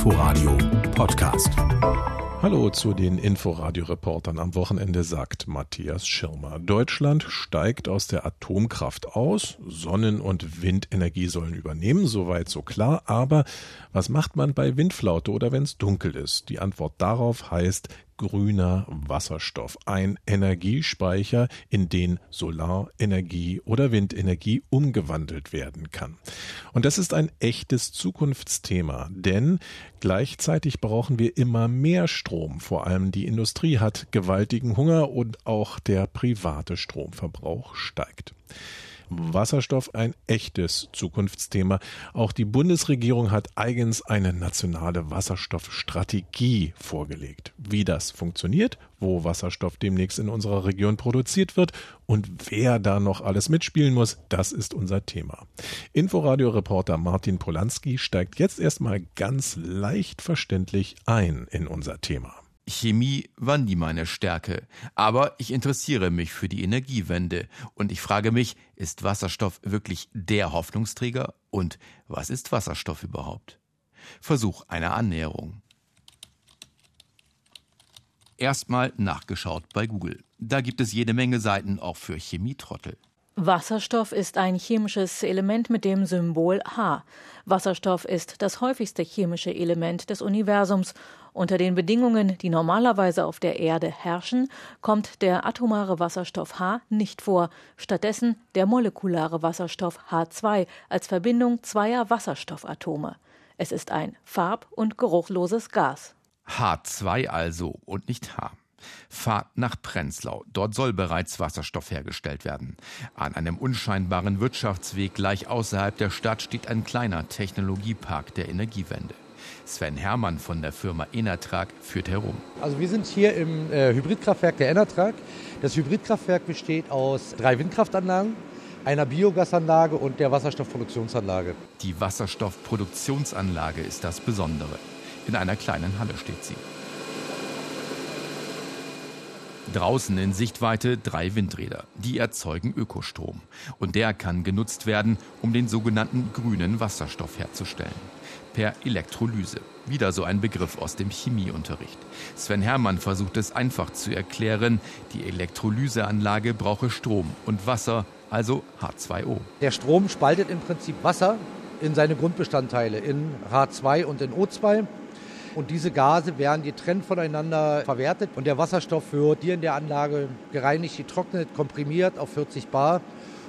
Inforadio Podcast. Hallo zu den Inforadio-Reportern am Wochenende, sagt Matthias Schirmer. Deutschland steigt aus der Atomkraft aus. Sonnen- und Windenergie sollen übernehmen, soweit so klar. Aber was macht man bei Windflaute oder wenn es dunkel ist? Die Antwort darauf heißt grüner Wasserstoff, ein Energiespeicher, in den Solarenergie oder Windenergie umgewandelt werden kann. Und das ist ein echtes Zukunftsthema, denn gleichzeitig brauchen wir immer mehr Strom. Vor allem die Industrie hat gewaltigen Hunger und auch der private Stromverbrauch steigt. Wasserstoff ein echtes Zukunftsthema. Auch die Bundesregierung hat eigens eine nationale Wasserstoffstrategie vorgelegt. Wie das funktioniert, wo Wasserstoff demnächst in unserer Region produziert wird und wer da noch alles mitspielen muss, das ist unser Thema. Inforadio-Reporter Martin Polanski steigt jetzt erstmal ganz leicht verständlich ein in unser Thema. Chemie war nie meine Stärke, aber ich interessiere mich für die Energiewende und ich frage mich, ist Wasserstoff wirklich der Hoffnungsträger und was ist Wasserstoff überhaupt? Versuch einer Annäherung. Erstmal nachgeschaut bei Google. Da gibt es jede Menge Seiten auch für Chemietrottel. Wasserstoff ist ein chemisches Element mit dem Symbol H. Wasserstoff ist das häufigste chemische Element des Universums. Unter den Bedingungen, die normalerweise auf der Erde herrschen, kommt der atomare Wasserstoff H nicht vor, stattdessen der molekulare Wasserstoff H2 als Verbindung zweier Wasserstoffatome. Es ist ein farb- und geruchloses Gas. H2 also und nicht H. Fahrt nach Prenzlau. Dort soll bereits Wasserstoff hergestellt werden. An einem unscheinbaren Wirtschaftsweg gleich außerhalb der Stadt steht ein kleiner Technologiepark der Energiewende. Sven Hermann von der Firma Enertrag führt herum. Also wir sind hier im äh, Hybridkraftwerk der Enertrag. Das Hybridkraftwerk besteht aus drei Windkraftanlagen, einer Biogasanlage und der Wasserstoffproduktionsanlage. Die Wasserstoffproduktionsanlage ist das Besondere. In einer kleinen Halle steht sie. Draußen in Sichtweite drei Windräder. Die erzeugen Ökostrom. Und der kann genutzt werden, um den sogenannten grünen Wasserstoff herzustellen. Per Elektrolyse. Wieder so ein Begriff aus dem Chemieunterricht. Sven Hermann versucht es einfach zu erklären. Die Elektrolyseanlage brauche Strom und Wasser, also H2O. Der Strom spaltet im Prinzip Wasser in seine Grundbestandteile, in H2 und in O2. Und diese Gase werden getrennt voneinander verwertet und der Wasserstoff wird hier in der Anlage gereinigt, getrocknet, komprimiert auf 40 Bar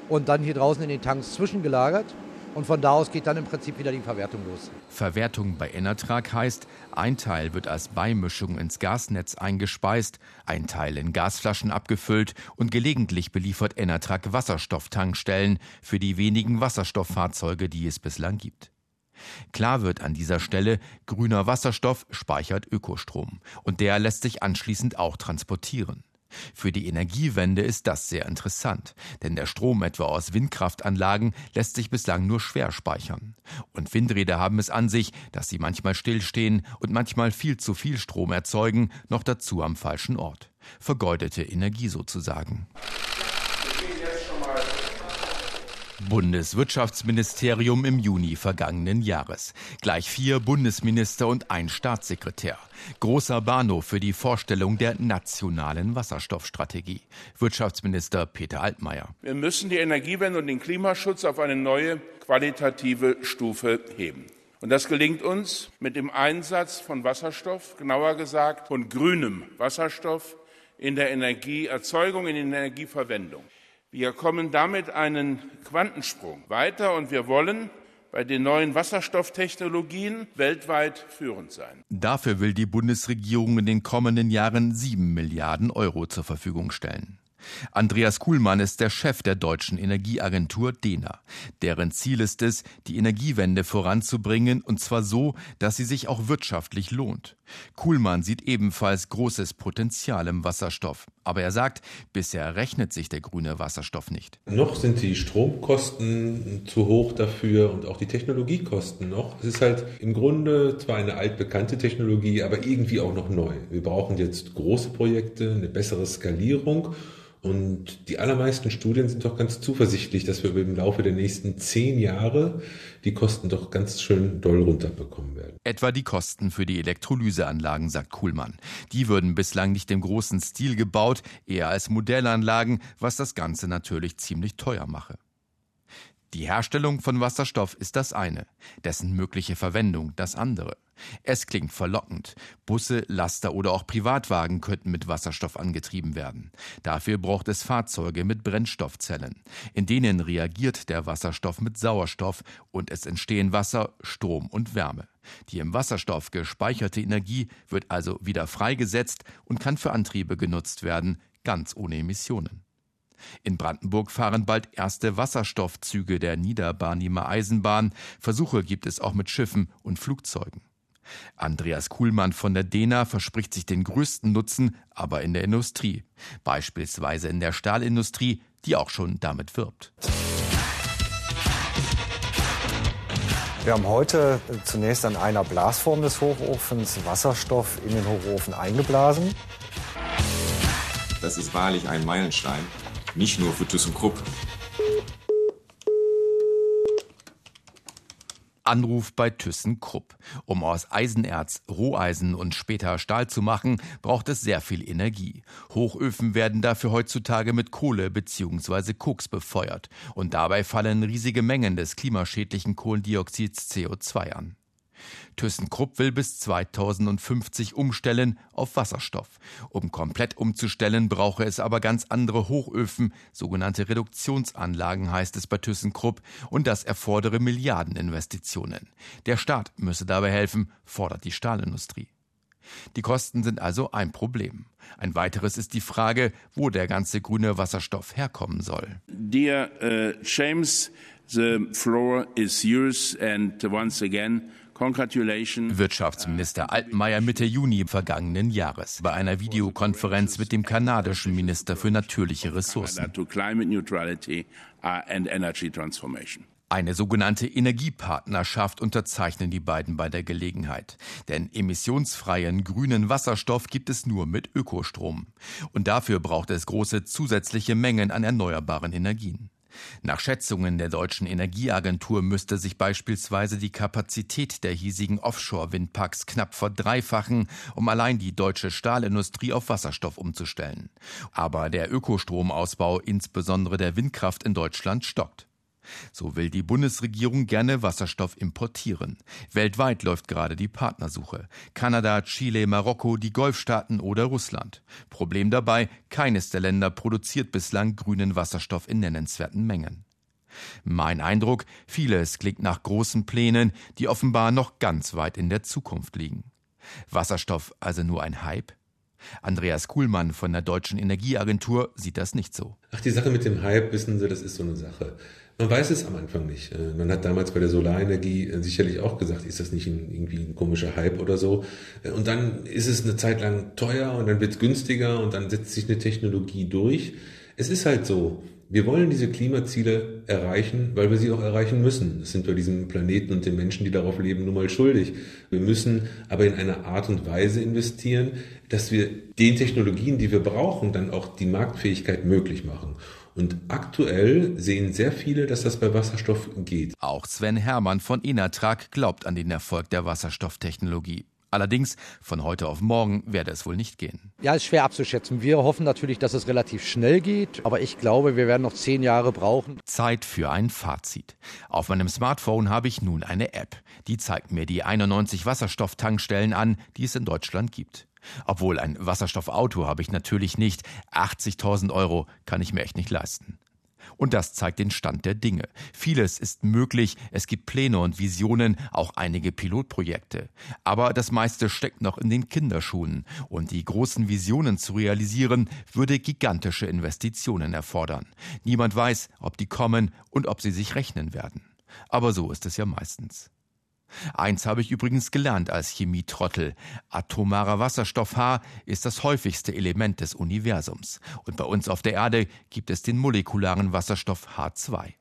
und dann hier draußen in den Tanks zwischengelagert. Und von da aus geht dann im Prinzip wieder die Verwertung los. Verwertung bei Enertrag heißt, ein Teil wird als Beimischung ins Gasnetz eingespeist, ein Teil in Gasflaschen abgefüllt und gelegentlich beliefert Enertrag Wasserstofftankstellen für die wenigen Wasserstofffahrzeuge, die es bislang gibt. Klar wird an dieser Stelle, grüner Wasserstoff speichert Ökostrom und der lässt sich anschließend auch transportieren. Für die Energiewende ist das sehr interessant, denn der Strom etwa aus Windkraftanlagen lässt sich bislang nur schwer speichern. Und Windräder haben es an sich, dass sie manchmal stillstehen und manchmal viel zu viel Strom erzeugen, noch dazu am falschen Ort. Vergeudete Energie sozusagen. Bundeswirtschaftsministerium im Juni vergangenen Jahres. Gleich vier Bundesminister und ein Staatssekretär. Großer Bahnhof für die Vorstellung der nationalen Wasserstoffstrategie. Wirtschaftsminister Peter Altmaier. Wir müssen die Energiewende und den Klimaschutz auf eine neue qualitative Stufe heben. Und das gelingt uns mit dem Einsatz von Wasserstoff, genauer gesagt von grünem Wasserstoff in der Energieerzeugung, in der Energieverwendung. Wir kommen damit einen Quantensprung weiter und wir wollen bei den neuen Wasserstofftechnologien weltweit führend sein. Dafür will die Bundesregierung in den kommenden Jahren sieben Milliarden Euro zur Verfügung stellen. Andreas Kuhlmann ist der Chef der deutschen Energieagentur DENA. Deren Ziel ist es, die Energiewende voranzubringen und zwar so, dass sie sich auch wirtschaftlich lohnt. Kuhlmann sieht ebenfalls großes Potenzial im Wasserstoff. Aber er sagt, bisher rechnet sich der grüne Wasserstoff nicht. Noch sind die Stromkosten zu hoch dafür und auch die Technologiekosten noch. Es ist halt im Grunde zwar eine altbekannte Technologie, aber irgendwie auch noch neu. Wir brauchen jetzt große Projekte, eine bessere Skalierung Und die allermeisten Studien sind doch ganz zuversichtlich, dass wir im Laufe der nächsten zehn Jahre die Kosten doch ganz schön doll runterbekommen werden. Etwa die Kosten für die Elektrolyseanlagen, sagt Kuhlmann. Die würden bislang nicht im großen Stil gebaut, eher als Modellanlagen, was das Ganze natürlich ziemlich teuer mache. Die Herstellung von Wasserstoff ist das eine, dessen mögliche Verwendung das andere. Es klingt verlockend. Busse, Laster oder auch Privatwagen könnten mit Wasserstoff angetrieben werden. Dafür braucht es Fahrzeuge mit Brennstoffzellen. In denen reagiert der Wasserstoff mit Sauerstoff und es entstehen Wasser, Strom und Wärme. Die im Wasserstoff gespeicherte Energie wird also wieder freigesetzt und kann für Antriebe genutzt werden, ganz ohne Emissionen. In Brandenburg fahren bald erste Wasserstoffzüge der Niederbarnimer Eisenbahn. Versuche gibt es auch mit Schiffen und Flugzeugen. Andreas Kuhlmann von der DENA verspricht sich den größten Nutzen, aber in der Industrie, beispielsweise in der Stahlindustrie, die auch schon damit wirbt. Wir haben heute zunächst an einer Blasform des Hochofens Wasserstoff in den Hochofen eingeblasen. Das ist wahrlich ein Meilenstein. Nicht nur für ThyssenKrupp. Anruf bei ThyssenKrupp. Um aus Eisenerz Roheisen und später Stahl zu machen, braucht es sehr viel Energie. Hochöfen werden dafür heutzutage mit Kohle bzw. Koks befeuert. Und dabei fallen riesige Mengen des klimaschädlichen Kohlendioxids CO2 an. ThyssenKrupp will bis 2050 umstellen auf Wasserstoff. Um komplett umzustellen, brauche es aber ganz andere Hochöfen, sogenannte Reduktionsanlagen heißt es bei ThyssenKrupp, und das erfordere Milliardeninvestitionen. Der Staat müsse dabei helfen, fordert die Stahlindustrie. Die Kosten sind also ein Problem. Ein weiteres ist die Frage, wo der ganze grüne Wasserstoff herkommen soll. Dear uh, James, the floor is yours and once again Wirtschaftsminister Altmaier Mitte Juni vergangenen Jahres bei einer Videokonferenz mit dem kanadischen Minister für natürliche Ressourcen. Eine sogenannte Energiepartnerschaft unterzeichnen die beiden bei der Gelegenheit. Denn emissionsfreien grünen Wasserstoff gibt es nur mit Ökostrom. Und dafür braucht es große zusätzliche Mengen an erneuerbaren Energien. Nach Schätzungen der deutschen Energieagentur müsste sich beispielsweise die Kapazität der hiesigen Offshore-Windparks knapp verdreifachen, um allein die deutsche Stahlindustrie auf Wasserstoff umzustellen. Aber der Ökostromausbau, insbesondere der Windkraft in Deutschland, stockt. So will die Bundesregierung gerne Wasserstoff importieren. Weltweit läuft gerade die Partnersuche. Kanada, Chile, Marokko, die Golfstaaten oder Russland. Problem dabei, keines der Länder produziert bislang grünen Wasserstoff in nennenswerten Mengen. Mein Eindruck, vieles klingt nach großen Plänen, die offenbar noch ganz weit in der Zukunft liegen. Wasserstoff also nur ein Hype? Andreas Kuhlmann von der Deutschen Energieagentur sieht das nicht so. Ach, die Sache mit dem Hype, wissen Sie, das ist so eine Sache. Man weiß es am Anfang nicht. Äh, man hat damals bei der Solarenergie äh, sicherlich auch gesagt, ist das nicht ein, irgendwie ein komischer Hype oder so. Äh, und dann ist es eine Zeit lang teuer und dann wird es günstiger und dann setzt sich eine Technologie durch. Es ist halt so. Wir wollen diese Klimaziele erreichen, weil wir sie auch erreichen müssen. Das sind wir diesem Planeten und den Menschen, die darauf leben, nun mal schuldig. Wir müssen aber in einer Art und Weise investieren, dass wir den Technologien, die wir brauchen, dann auch die Marktfähigkeit möglich machen. Und aktuell sehen sehr viele, dass das bei Wasserstoff geht. Auch Sven Hermann von Inatrag glaubt an den Erfolg der Wasserstofftechnologie. Allerdings, von heute auf morgen werde es wohl nicht gehen. Ja, ist schwer abzuschätzen. Wir hoffen natürlich, dass es relativ schnell geht, aber ich glaube, wir werden noch zehn Jahre brauchen. Zeit für ein Fazit. Auf meinem Smartphone habe ich nun eine App. Die zeigt mir die 91 Wasserstofftankstellen an, die es in Deutschland gibt. Obwohl ein Wasserstoffauto habe ich natürlich nicht. 80.000 Euro kann ich mir echt nicht leisten. Und das zeigt den Stand der Dinge. Vieles ist möglich, es gibt Pläne und Visionen, auch einige Pilotprojekte. Aber das meiste steckt noch in den Kinderschuhen. Und die großen Visionen zu realisieren, würde gigantische Investitionen erfordern. Niemand weiß, ob die kommen und ob sie sich rechnen werden. Aber so ist es ja meistens. Eins habe ich übrigens gelernt als Chemietrottel. Atomarer Wasserstoff H ist das häufigste Element des Universums. Und bei uns auf der Erde gibt es den molekularen Wasserstoff H2.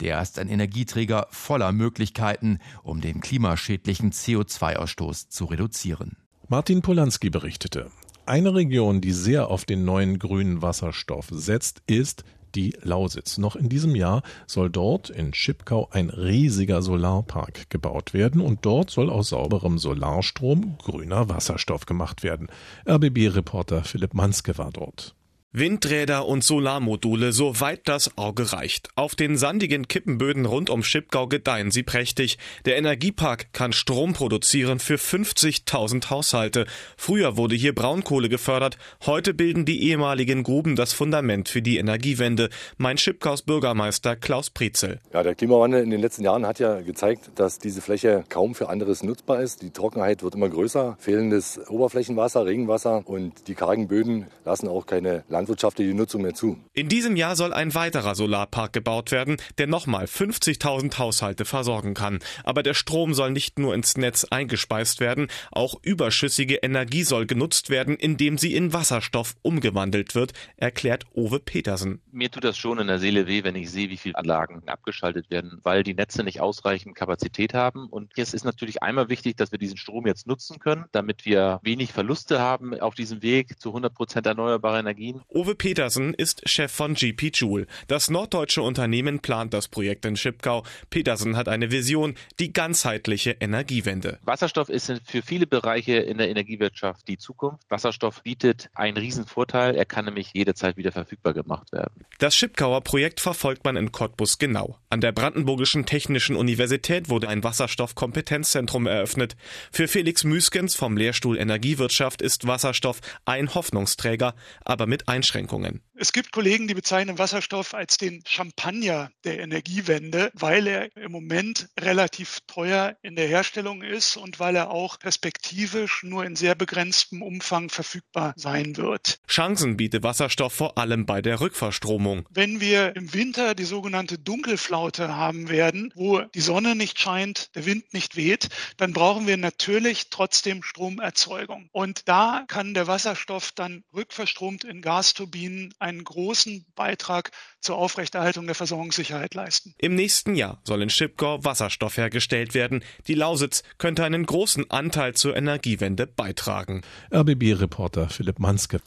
Der ist ein Energieträger voller Möglichkeiten, um den klimaschädlichen CO2-Ausstoß zu reduzieren. Martin Polanski berichtete. Eine Region, die sehr auf den neuen grünen Wasserstoff setzt, ist die Lausitz. Noch in diesem Jahr soll dort in Schipkau ein riesiger Solarpark gebaut werden und dort soll aus sauberem Solarstrom grüner Wasserstoff gemacht werden. RBB-Reporter Philipp Manske war dort. Windräder und Solarmodule, soweit das Auge reicht. Auf den sandigen Kippenböden rund um Schipgau gedeihen sie prächtig. Der Energiepark kann Strom produzieren für 50.000 Haushalte. Früher wurde hier Braunkohle gefördert. Heute bilden die ehemaligen Gruben das Fundament für die Energiewende. Mein Schipgaus Bürgermeister Klaus Prizel. Ja, der Klimawandel in den letzten Jahren hat ja gezeigt, dass diese Fläche kaum für anderes nutzbar ist. Die Trockenheit wird immer größer, fehlendes Oberflächenwasser, Regenwasser und die kargen Böden lassen auch keine landwirtschaftliche Nutzung mehr zu. In diesem Jahr soll ein weiterer Solarpark gebaut werden, der nochmal 50.000 Haushalte versorgen kann. Aber der Strom soll nicht nur ins Netz eingespeist werden, auch überschüssige Energie soll genutzt werden, indem sie in Wasserstoff umgewandelt wird, erklärt Owe Petersen. Mir tut das schon in der Seele weh, wenn ich sehe, wie viele Anlagen abgeschaltet werden, weil die Netze nicht ausreichend Kapazität haben. Und jetzt ist natürlich einmal wichtig, dass wir diesen Strom jetzt nutzen können, damit wir wenig Verluste haben auf diesem Weg zu 100 Prozent erneuerbare Energien. Uwe Petersen ist Chef von GP Joule. Das norddeutsche Unternehmen plant das Projekt in Schipkau. Petersen hat eine Vision, die ganzheitliche Energiewende. Wasserstoff ist für viele Bereiche in der Energiewirtschaft die Zukunft. Wasserstoff bietet einen riesen Vorteil. Er kann nämlich jederzeit wieder verfügbar gemacht werden. Das Schipkauer Projekt verfolgt man in Cottbus genau. An der Brandenburgischen Technischen Universität wurde ein Wasserstoffkompetenzzentrum eröffnet. Für Felix Müskens vom Lehrstuhl Energiewirtschaft ist Wasserstoff ein Hoffnungsträger, aber mit einem Einschränkungen. Es gibt Kollegen, die bezeichnen Wasserstoff als den Champagner der Energiewende, weil er im Moment relativ teuer in der Herstellung ist und weil er auch perspektivisch nur in sehr begrenztem Umfang verfügbar sein wird. Chancen bietet Wasserstoff vor allem bei der Rückverstromung. Wenn wir im Winter die sogenannte Dunkelflaute haben werden, wo die Sonne nicht scheint, der Wind nicht weht, dann brauchen wir natürlich trotzdem Stromerzeugung. Und da kann der Wasserstoff dann rückverstromt in Gas Gasturbinen einen großen Beitrag zur Aufrechterhaltung der Versorgungssicherheit leisten. Im nächsten Jahr soll in Schipgau Wasserstoff hergestellt werden. Die Lausitz könnte einen großen Anteil zur Energiewende beitragen. RBB-Reporter Philipp Manske.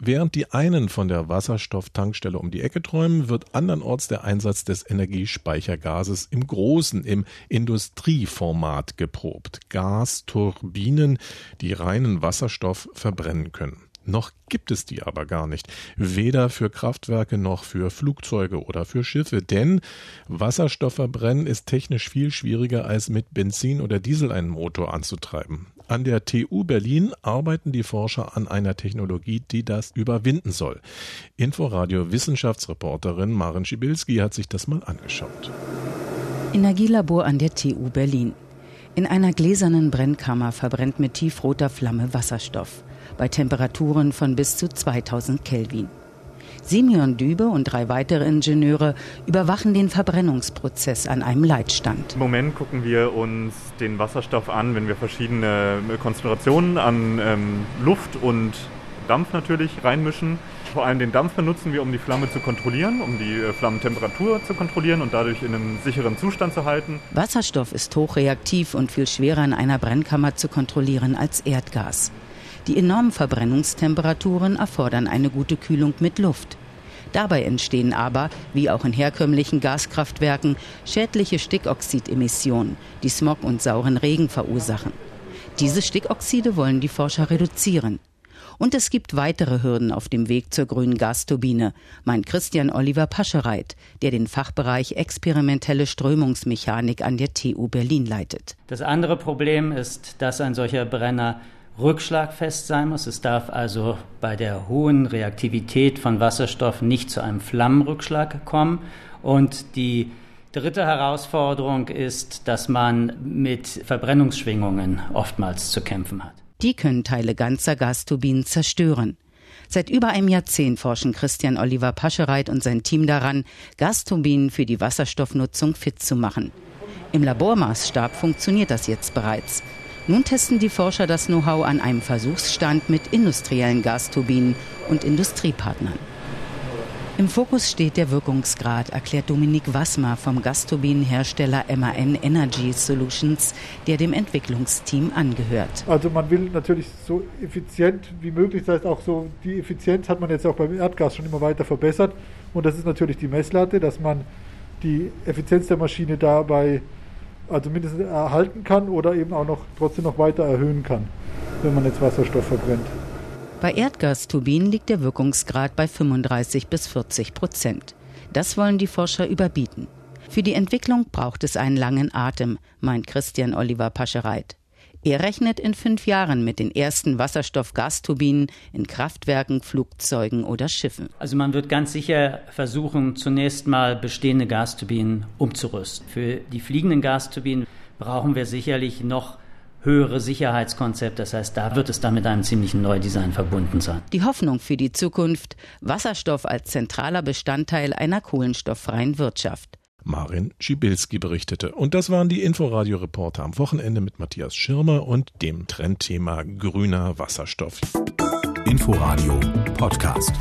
Während die einen von der Wasserstofftankstelle um die Ecke träumen, wird andernorts der Einsatz des Energiespeichergases im großen, im Industrieformat geprobt. Gasturbinen, die reinen Wasserstoff verbrennen können. Noch gibt es die aber gar nicht. Weder für Kraftwerke noch für Flugzeuge oder für Schiffe. Denn Wasserstoffverbrennen ist technisch viel schwieriger als mit Benzin oder Diesel einen Motor anzutreiben. An der TU Berlin arbeiten die Forscher an einer Technologie, die das überwinden soll. Inforadio Wissenschaftsreporterin Maren Schibilski hat sich das mal angeschaut. Energielabor an der TU Berlin. In einer gläsernen Brennkammer verbrennt mit tiefroter Flamme Wasserstoff bei Temperaturen von bis zu 2000 Kelvin. Simeon Dübe und drei weitere Ingenieure überwachen den Verbrennungsprozess an einem Leitstand. Im Moment gucken wir uns den Wasserstoff an, wenn wir verschiedene Konzentrationen an ähm, Luft und Dampf natürlich reinmischen. Vor allem den Dampf benutzen wir, um die Flamme zu kontrollieren, um die äh, Flammentemperatur zu kontrollieren und dadurch in einem sicheren Zustand zu halten. Wasserstoff ist hochreaktiv und viel schwerer in einer Brennkammer zu kontrollieren als Erdgas. Die enormen Verbrennungstemperaturen erfordern eine gute Kühlung mit Luft. Dabei entstehen aber, wie auch in herkömmlichen Gaskraftwerken, schädliche Stickoxidemissionen, die Smog und sauren Regen verursachen. Diese Stickoxide wollen die Forscher reduzieren. Und es gibt weitere Hürden auf dem Weg zur grünen Gasturbine, meint Christian Oliver Paschereit, der den Fachbereich experimentelle Strömungsmechanik an der TU Berlin leitet. Das andere Problem ist, dass ein solcher Brenner rückschlagfest sein muss. Es darf also bei der hohen Reaktivität von Wasserstoff nicht zu einem Flammenrückschlag kommen. Und die dritte Herausforderung ist, dass man mit Verbrennungsschwingungen oftmals zu kämpfen hat. Die können Teile ganzer Gasturbinen zerstören. Seit über einem Jahrzehnt forschen Christian Oliver Paschereit und sein Team daran, Gasturbinen für die Wasserstoffnutzung fit zu machen. Im Labormaßstab funktioniert das jetzt bereits. Nun testen die Forscher das Know-how an einem Versuchsstand mit industriellen Gasturbinen und Industriepartnern. Im Fokus steht der Wirkungsgrad, erklärt Dominik Wassmer vom Gasturbinenhersteller MAN Energy Solutions, der dem Entwicklungsteam angehört. Also man will natürlich so effizient wie möglich, das heißt auch so, die Effizienz hat man jetzt auch beim Erdgas schon immer weiter verbessert und das ist natürlich die Messlatte, dass man die Effizienz der Maschine dabei also mindestens erhalten kann oder eben auch noch trotzdem noch weiter erhöhen kann, wenn man jetzt Wasserstoff verbrennt. Bei Erdgasturbinen liegt der Wirkungsgrad bei 35 bis 40 Prozent. Das wollen die Forscher überbieten. Für die Entwicklung braucht es einen langen Atem, meint Christian Oliver Paschereit. Er rechnet in fünf Jahren mit den ersten Wasserstoff-Gasturbinen in Kraftwerken, Flugzeugen oder Schiffen. Also man wird ganz sicher versuchen, zunächst mal bestehende Gasturbinen umzurüsten. Für die fliegenden Gasturbinen brauchen wir sicherlich noch höhere Sicherheitskonzept. Das heißt, da wird es dann mit einem ziemlichen Neudesign verbunden sein. Die Hoffnung für die Zukunft, Wasserstoff als zentraler Bestandteil einer kohlenstofffreien Wirtschaft. Marin Schibilski berichtete. Und das waren die Inforadio-Reporter am Wochenende mit Matthias Schirmer und dem Trendthema grüner Wasserstoff. Inforadio Podcast.